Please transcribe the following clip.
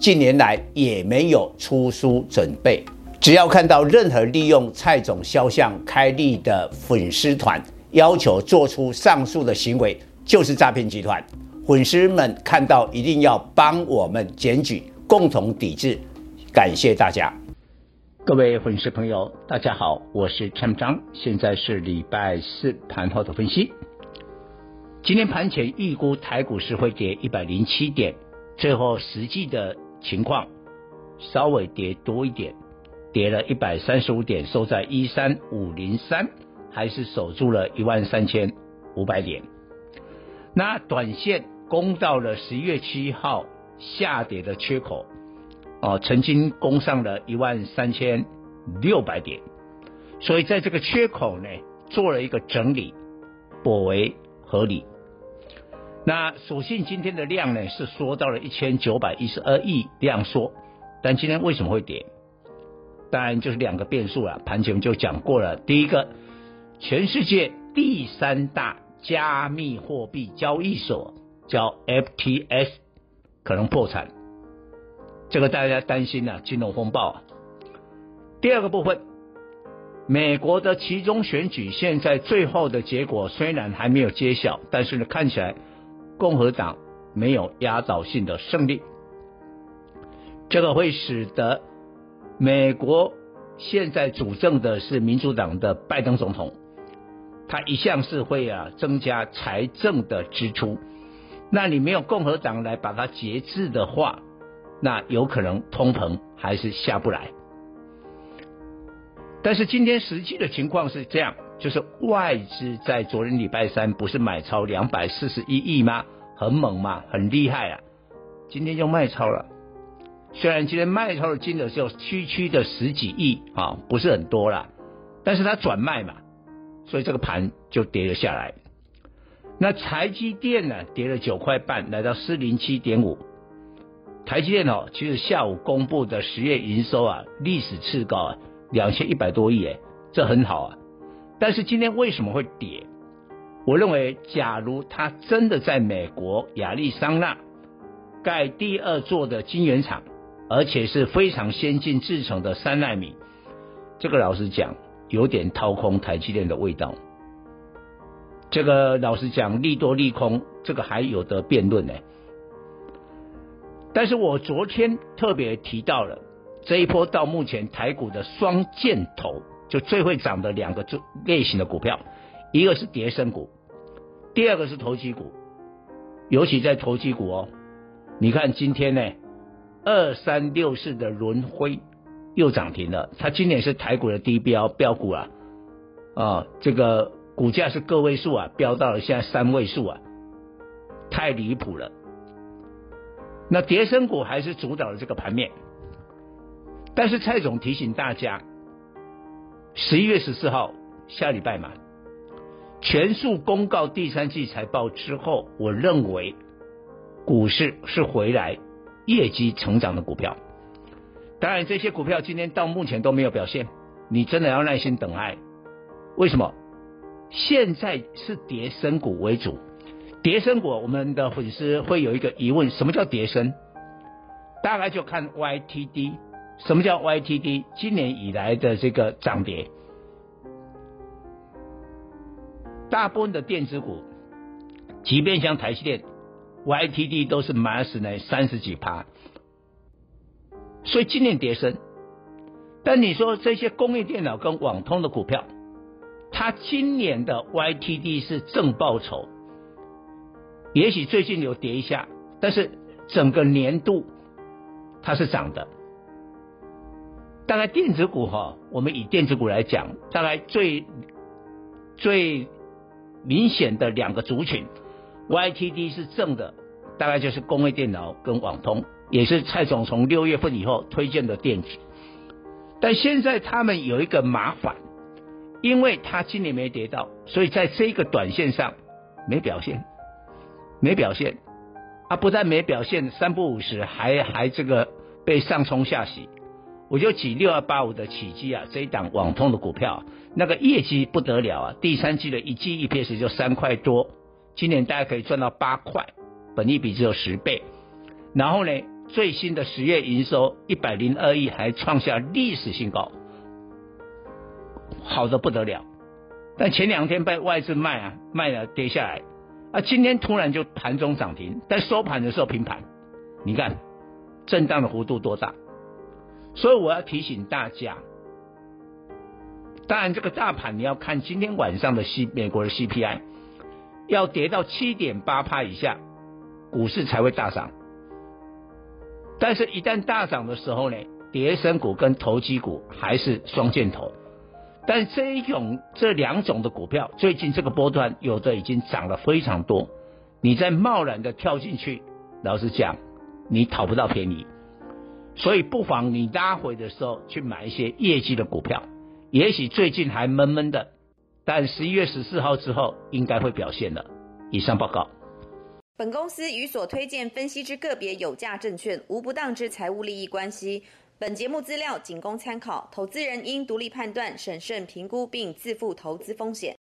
近年来也没有出书准备。只要看到任何利用蔡总肖像开立的粉丝团，要求做出上述的行为，就是诈骗集团。粉丝们看到一定要帮我们检举，共同抵制。感谢大家。各位粉丝朋友，大家好，我是陈章，现在是礼拜四盘后的分析。今天盘前预估台股市会跌一百零七点，最后实际的情况稍微跌多一点，跌了一百三十五点，收在一三五零三，还是守住了一万三千五百点。那短线攻到了十一月七号下跌的缺口。哦，曾经攻上了一万三千六百点，所以在这个缺口呢，做了一个整理，颇为合理。那所幸今天的量呢是缩到了一千九百一十二亿量缩，但今天为什么会跌？当然就是两个变数了，盘前就讲过了。第一个，全世界第三大加密货币交易所叫 FTS 可能破产。这个大家担心啊，金融风暴。第二个部分，美国的期中选举现在最后的结果虽然还没有揭晓，但是呢，看起来共和党没有压倒性的胜利。这个会使得美国现在主政的是民主党的拜登总统，他一向是会啊增加财政的支出，那你没有共和党来把它节制的话。那有可能通膨还是下不来，但是今天实际的情况是这样，就是外资在昨天礼拜三不是买超两百四十一亿吗？很猛嘛，很厉害啊！今天就卖超了，虽然今天卖超的金额只有区区的十几亿啊，不是很多啦，但是它转卖嘛，所以这个盘就跌了下来。那台积电呢，跌了九块半，来到四零七点五。台积电哦，其实下午公布的十月营收啊，历史次高啊，两千一百多亿诶，这很好啊。但是今天为什么会跌？我认为，假如它真的在美国亚利桑那盖第二座的晶圆厂，而且是非常先进制成的三奈米，这个老实讲，有点掏空台积电的味道。这个老实讲，利多利空，这个还有得辩论呢。但是我昨天特别提到了这一波到目前台股的双箭头，就最会涨的两个类型的股票，一个是跌深股，第二个是投机股，尤其在投机股哦，你看今天呢，二三六四的轮辉又涨停了，它今年是台股的低标标股啊，啊，这个股价是个位数啊，飙到了现在三位数啊，太离谱了。那跌深股还是主导了这个盘面，但是蔡总提醒大家，十一月十四号下礼拜嘛，全数公告第三季财报之后，我认为股市是回来业绩成长的股票。当然，这些股票今天到目前都没有表现，你真的要耐心等待。为什么？现在是跌升股为主。跌升股，我们的粉丝会有一个疑问：什么叫跌升？大概就看 YTD。什么叫 YTD？今年以来的这个涨跌，大部分的电子股，即便像台积电，YTD 都是 minus 呢三十几趴。所以今年跌深。但你说这些工业电脑跟网通的股票，它今年的 YTD 是正报酬。也许最近有跌一下，但是整个年度它是涨的。大概电子股哈，我们以电子股来讲，大概最最明显的两个族群，YTD 是正的，大概就是工业电脑跟网通也是蔡总从六月份以后推荐的电子。但现在他们有一个麻烦，因为他今年没跌到，所以在这个短线上没表现，没表现。啊，不但没表现，三不五十还还这个被上冲下洗。我就举六二八五的启碁啊，这一档网通的股票，那个业绩不得了啊，第三季的一季 EPS 就三块多，今年大概可以赚到八块，本益比只有十倍。然后呢，最新的十月营收一百零二亿，还创下历史新高，好的不得了。但前两天被外资卖啊，卖了跌下来。啊，今天突然就盘中涨停，但收盘的时候平盘，你看震荡的幅度多大？所以我要提醒大家，当然这个大盘你要看今天晚上的 C 美国的 CPI，要跌到七点八趴以下，股市才会大涨。但是，一旦大涨的时候呢，跌升股跟投机股还是双箭头。但这一种这两种的股票，最近这个波段有的已经涨了非常多，你再贸然的跳进去，老实讲，你讨不到便宜，所以不妨你拉回的时候去买一些业绩的股票，也许最近还闷闷的，但十一月十四号之后应该会表现了。以上报告。本公司与所推荐分析之个别有价证券无不当之财务利益关系。本节目资料仅供参考，投资人应独立判断、审慎评估并自负投资风险。